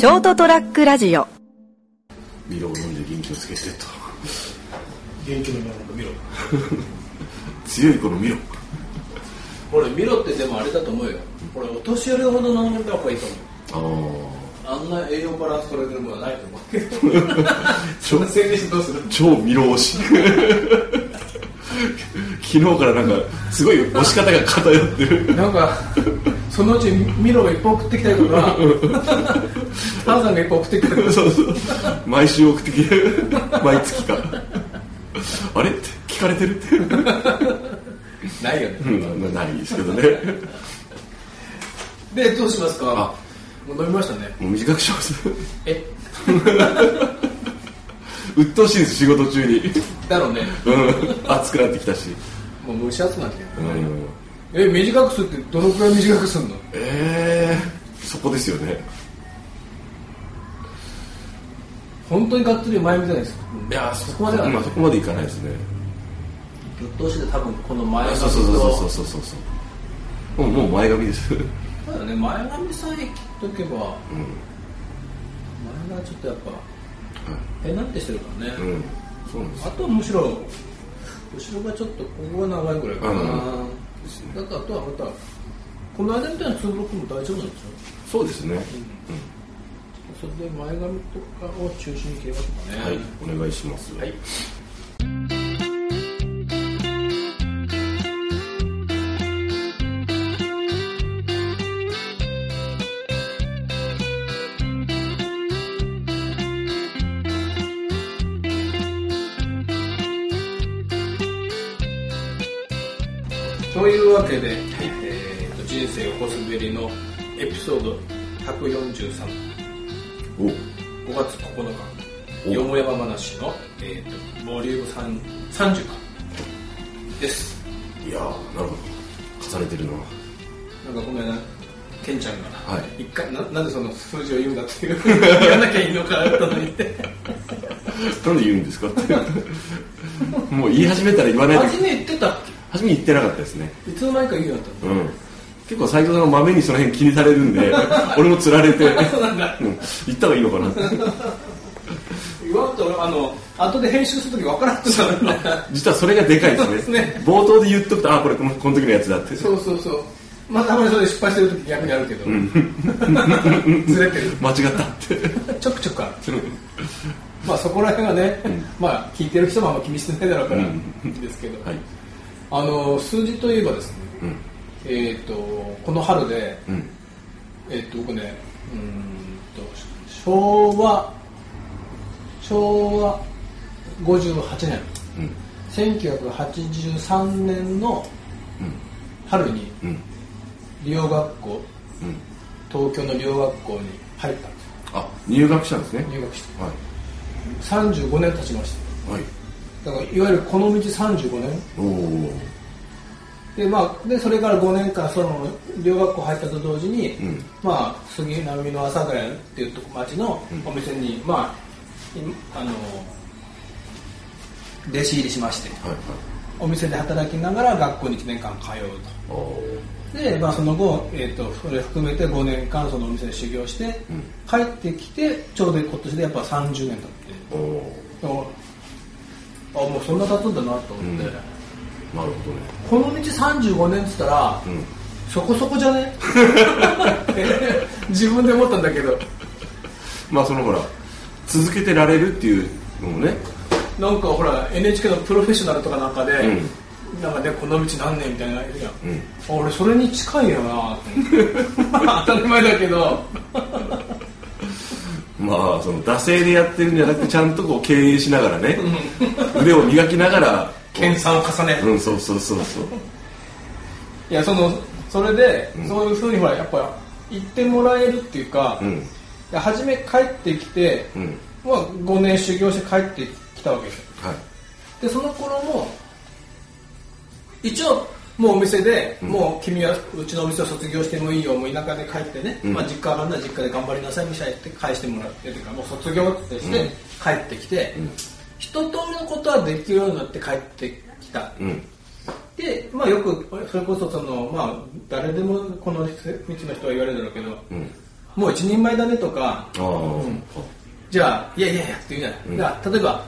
ショートトラックラジオ。ビロを飲んで元気をつけてと。元気のなのか見ろ。強い子の見ろ。俺見ろってでもあれだと思うよ。俺お年寄りほど飲んだ方がいいと思あうあんな栄養バランス取れてるものはないと思う。け どそんな宣伝してどうする？あ超見ろ押し。昨日からなんかすごい押し方が偏ってる。なんかそのうちミロがいっぱい送ってきたりとかターザンがいっぱい送ってきたりとか。そうそう。毎週送ってきて毎月か。あれ？って聞かれてるって。ないよね。うん。ないですけどね。でどうしますか？あ。もう飲みましたね。もう短くします。え？鬱陶しいです仕事中に。だろうね。うん。暑くなってきたし、もう蒸し暑くなってきた。ねうん、え短くするってどのくらい短くするの？えー、そこですよね。本当にがっつり前みたいです。いやそこまではまあそこまでいかないですね。ぶっ通しで多分この前髪とそうそうそうそうそうそうそう。もうもう前髪です。そうだね。前髪さえ切っとけばうん。前がちょっとやっぱペナってしてるからね、うん。そうなんですあとはむしろ後ろがちょっとここが長いぐらいかな、うんだからあとはまたこの間みたいなツーブロックも大丈夫なんですよ、そうですね、それで前髪とかを中心に切りましょうかね。はい。お願いします。はいというわけで、えーと人生横滑りのエピソード143お。5月9お。日よもやま話の、えー、とボリューム3 30かです。いやーなるほど重ねてるな。なんかこの間ケンちゃんが、はい。一回ななんでその数字を言うんだっていう。言わなきゃいいのかあったのに。っ てなんで言うんですかって。もう言い始めたら言わないと初め言ってたっ初め言ってなかったですね。けいつの間にか言うようになったの？うん。結構斎藤さんがまめにその辺気にされるんで 俺もつられて。そうなん言った方がいいのかな。って言わんと俺あの後で編集するとき分からんくなる実はそれがでかいですね。ですね。冒頭で言っとくとあこれこのこの時のやつだって。そうそうそう。まあたまにそれで失敗してるとき逆にあるけど、ずれてる。間違ったって。ちょくちょくある。まあそこら辺はね、まあ聞いてる人もあんま気にしてないだろうから、うんですけど、はいあの数字といえばですね、うん。えっ、とこの春で、うん。えっ、と僕ねうーんと昭和昭和58年うん。1983年のうん。春にうん。理容学校うん。東京の理容学校に入ったんですよ。あ入学したんですね。入学して。はい。35年経ちました。はい。だからいわゆるこの道35年おおでまあでそれから5年間その両学校入ったと同時に、うん。まあ杉並の阿佐ヶ谷っていうとこ町のお店に、まあいあの弟子入りしましてはいはい。お店で働きながら学校に1年間通うと。で、まあ、その後、えー、とそれ含めて5年間そのお店で修行して、うん。帰ってきてちょうど今年でやっぱ30年経って。あもうそんな経つんだなと思って、うんなるほどね。この道35年っつったら、うん。そこそこじゃね？自分で思ったんだけど。まあそのほら続けてられるっていうのもね。なんかほら NHK のプロフェッショナルとかなんかで、うん。なんかねこの道何年みたいなやん、うん。あ俺それに近いよな 当たり前だけど。まあその惰性でやってるんじゃなくてちゃんとこう経営しながらね。腕を磨きながら研鑽を重ねる、うんそうそうそうそう。いやそのそれで、うん。そういうふうにほらやっぱ言ってもらえるっていうか、いうん。や初め帰ってきて、うん。まあ、5年修行して帰ってきたわけですよ。はい。でその頃も一応もうお店で、うん。もう君はうちのお店を卒業してもいいよもう田舎で帰ってね、うん。まあ、実家あるんなら実家で頑張りなさいみたいって返してもらってというかもう卒業ってしてうん。帰ってきて、うん一通りのことはできるようになって帰ってきた。うん。で、まあ、よくそれこそその、まあ、誰でもこの道の人は言われるだろうけどうん。もう一人前だねとかああ、じゃあいやいやいやって言うじゃない、だから例えば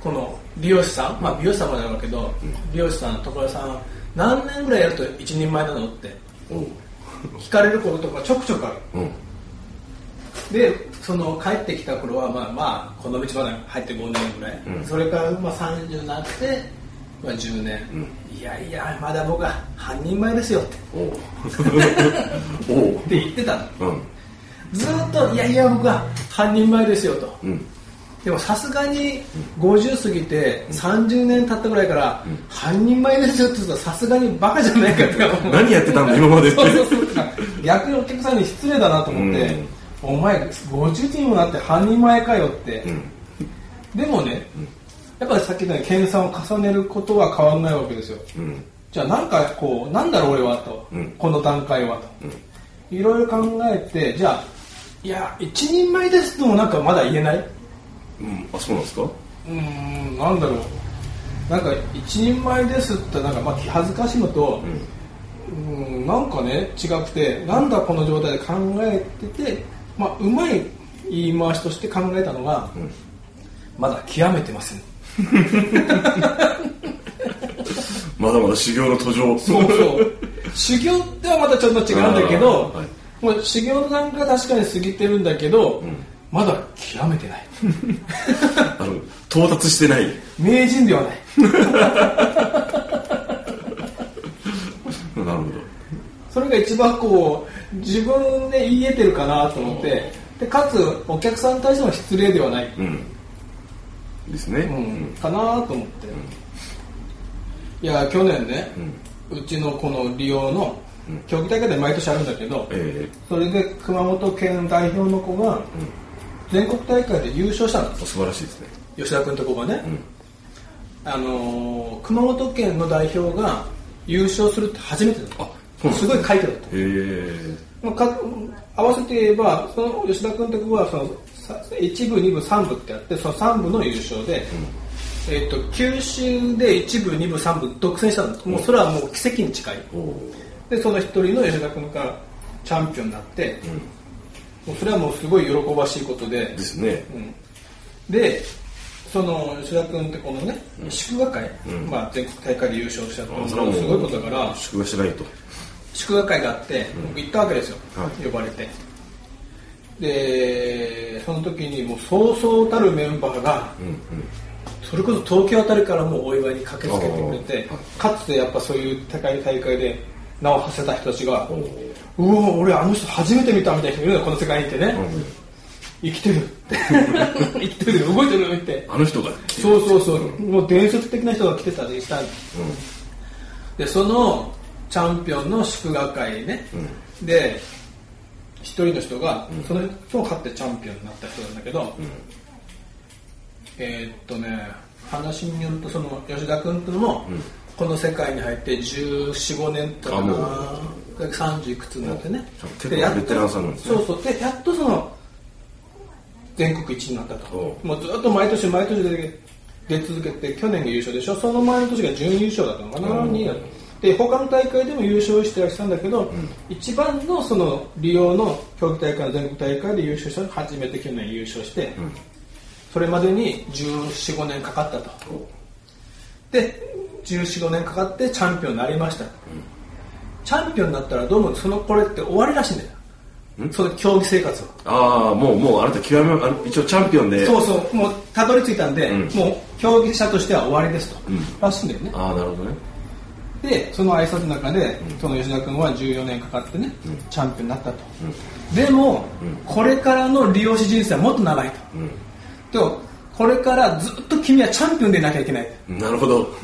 この美容師さん、まあ、美容師さんもなるけど、美容師さん所さん何年ぐらいやると一人前なのって。聞かれることとかちょくちょくある。うん。でその帰ってきた頃はまあまあこの道まで入って5年ぐらい、うん。それからまあ30になって、まあ、10年、いやいやまだ僕は半人前ですよって。おう。おう。って言ってたの。うん。ずーっといやいや僕は半人前ですよと。うん。でもさすがに50過ぎて30年経ったぐらいから半人前ですよって言うとさすがにバカじゃないかって何やってたんだ今までって。逆にお客さんに失礼だなと思って、うんお前50人もなって半人前かよって、うん。でもね、やっぱりさっき言ったように研鑽を重ねることは変わらないわけですよ。うん。じゃあなんかこうなんだろう俺はと、うん。この段階はと、いろいろ考えてじゃあいや一人前ですともなんかまだ言えない？うん。あそうなんですか？うーんなんだろう。なんか一人前ですってなんかまあ気恥ずかしいのと、うん、なんかね違くてなんだこの状態で考えてて、まあ、うまい言い回しとして考えたのが、んまだ極めてません。まだまだ修行の途上。そうそう。修行ってはまたちょっと違うんだけど、はいもう修行の段階は確かに過ぎてるんだけど、まだ極めてない。あの到達してない。名人ではないなるほどそれが一番こう自分で言えてるかなと思ってでかつお客さんに対しても失礼ではない、うん。ですね。うん。かなと思って、いや去年ね、うちのこの利用の競技大会で毎年あるんだけど、えそれで熊本県代表の子が全国大会で優勝したんですー、素晴らしいですね。吉田君とこがね、あのー熊本県の代表が優勝するって初めてだった。あすすごい快挙だった。へえまあ、か合わせて言えばその吉田君とこはそのさ1部2部3部ってあってその3部の優勝で、えっと九州で1部2部3部独占したんですもうそれはもう奇跡に近い。でその一人の吉田君がチャンピオンになって、もうそれはもうすごい喜ばしいことで。ですね。うん。でその吉田君ってこのね、祝賀会、まあ、全国大会で優勝したってあそれはもうすごいことだから。祝賀しないと祝賀会があって、僕行ったわけですよ、はい。呼ばれて。でその時にもうそうそうたるメンバーが、うんうん。それこそ東京あたりからもうお祝いに駆けつけてくれてあかつてやっぱそういう高い大会で名を馳せた人たちがお「うお俺あの人初めて見た」みたいな人いるのよこの世界にいてね、生きてる。生きてる。動いてるって。あの人が。そうそうそう、もう伝説的な人が来てたりした。ん。でそのチャンピオンの祝賀会ね、で一人の人が、その人を勝ってチャンピオンになった人なんだけど、えーっとね話によるとその吉田君っていうのも、この世界に入って1415年とかな30いくつになってね。結構ベテランさんなんですね。そうそう。でやっとその全国一になったと。おもうずっと毎年毎年出出続けて去年が優勝でしょ？その前の年が準優勝だったのかな、うん。2位だったで他の大会でも優勝してはしたんだけど、一番のその利用の競技大会の全国大会で優勝したのが初めて去年優勝して、それまでに1415年かかったと。で1415年かかってチャンピオンになりました、チャンピオンになったらどうもそのこれって終わりらしいんだよ。その競技生活は。ああもうもうあなた極めあの一応チャンピオンで。そうそう。もうたどり着いたんで、うん。もう競技者としては終わりですと、ん。らしいんだよね。ああなるほどねでその挨拶の中で、その吉田君は14年かかってね、チャンピオンになったと、でも、これからの利用師人生はもっと長いと、でこれからずっと君はチャンピオンでいなきゃいけない。なるほど。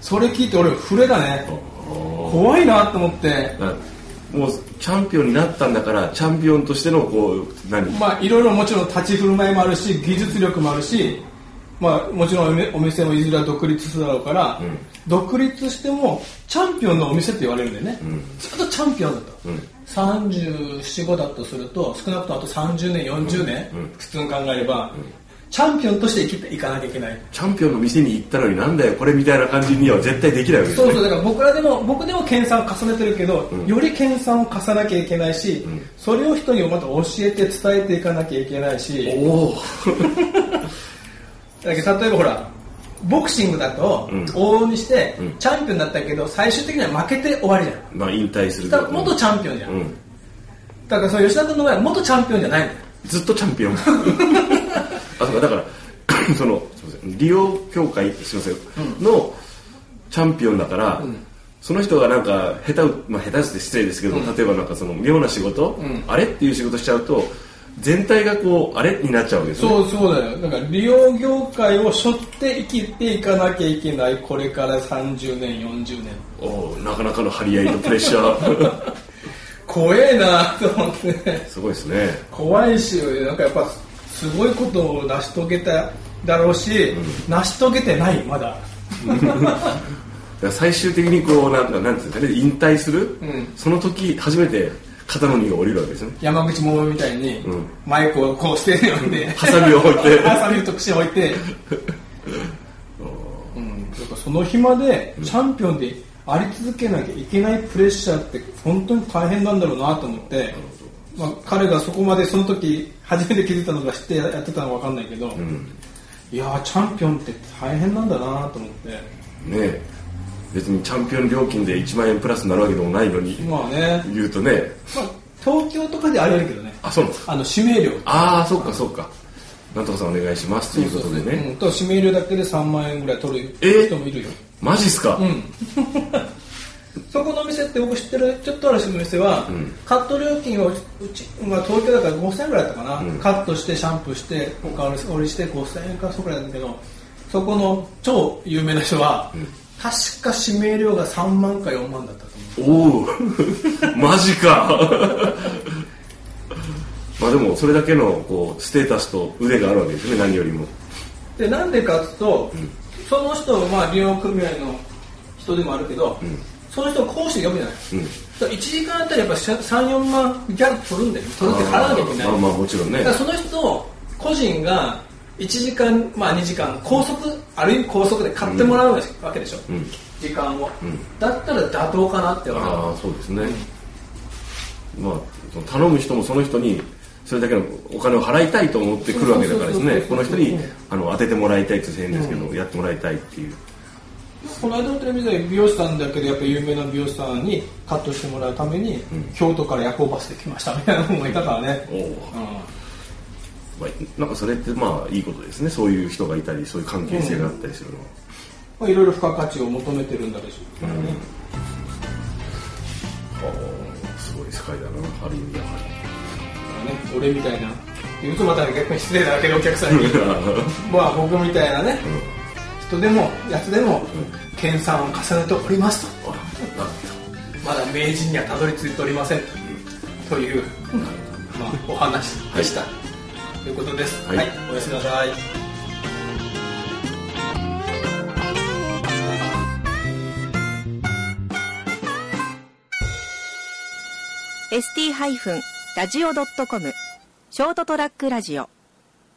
それ聞いて俺触れがね。怖いなと思って。だもうチャンピオンになったんだからチャンピオンとしてのこう何？まあいろいろもちろん立ち振る舞いもあるし技術力もあるしまあもちろんお店もいずれは独立するだろうから、独立してもチャンピオンのお店って言われるんだよね、ずっとチャンピオンだと、345だとすると少なくともあと30年40年、普通に考えれば、チャンピオンとして生きていかなきゃいけない。チャンピオンの店に行ったのになんだよこれみたいな感じには絶対できないわけですね。そうそうだから僕らでも僕でも研鑽を重ねてるけど、より研鑽を重ねなきゃいけないし、それを人にまた教えて伝えていかなきゃいけないしおおだけど例えばほらボクシングだとうん。往々にしてうん。チャンピオンだったけど最終的には負けて終わりじゃん。まあ引退するだ元チャンピオンじゃん、うん。だからその吉田君の場合は元チャンピオンじゃないの。よずっとチャンピオン。あそうかだから そのすいません。利用協会すいません、のチャンピオンだから、その人がなんか下手う、まあ、下手ですって失礼ですけど、例えばなんかその妙な仕事、ん。あれっていう仕事しちゃうと全体がこうあれになっちゃうわけですね。そうそうだよ。だから利用業界を背負って生きていかなきゃいけないこれから30年40年。おーなかなかの張り合いとプレッシャー。怖えなと思って。すごいですね。怖いしなんかやっぱすごいことを成し遂げただろうし、成し遂げてないまだ。最終的にこうなんかなんていうんですかね。引退する、うん。その時初めて肩の荷が下りるわけですね。山口百恵みたいに、うん。マイクをこう捨てるようにハサミを置いて。ハサミをと串を置いて、うん、その日までチャンピオンであり続けなきゃいけないプレッシャーって本当に大変なんだろうなと思って、まあ、彼がそこまでその時初めて気づいたのか知ってやってたのか分かんないけど、いやーチャンピオンって大変なんだなと思って。ねえ別にチャンピオン料金で1万円プラスになるわけでもないのにまあね、言うとね。まあ、東京とかであり得るけどね。あそうなんですかあの指名料。ああそっかそっか。なんとかさんお願いしますということでね。うん、と指名料だけで3万円ぐらい取るえ？人もいるよ、マジっすか、うん。そこの店って僕知ってるちょっとある店は、ん。カット料金をうち、まあ、東京だから5000円ぐらいだったかな、うん。カットしてシャンプーしておかわりして5000円かそこらいだけどそこの超有名な人は、確か指名料が3万か4万だったと思う。おおマジか。まあでもそれだけのこうステータスと腕があるわけですね何よりも。でなんでかっていうと、その人はまあ利用組合の人でもあるけど、その人を講師で呼ぶじゃない、うん。だから1時間あたりやっぱ34万ギャラ取るんだよ。取るって払わなきゃいけない。まあまあもちろんね。その人個人が1時間、まあ、2時間高速ある意味高速で買ってもらうわけでしょ、うん。時間を、ん。だったら妥当かなって思う。ああそうですね、まあその頼む人もその人にそれだけのお金を払いたいと思ってくるわけだからですね。この人にあの当ててもらいたいって言って変ですけど、やってもらいたいっていう。この間のテレビで美容師さんだけどやっぱ有名な美容師さんにカットしてもらうために、京都から夜行バスで来ましたみたいなのもいたからね、おお、うんまあ、なんかそれってまあいいことですね。そういう人がいたりそういう関係性があったりするのは、まあ、いろいろ付加価値を求めてるんだでしょうからね、ああすごい世界だなある意味やはだからね俺みたいな言うとまた逆に失礼だけどお客さんに。り まあ僕みたいなね、人でもやつでも研鑽を重ねておりますと。あなまだ名人にはたどり着いておりませんと。いう、まあ、お話でした、ということです。はい。はい、おやすみなさい。ST-radio.com ショートトラックラジオ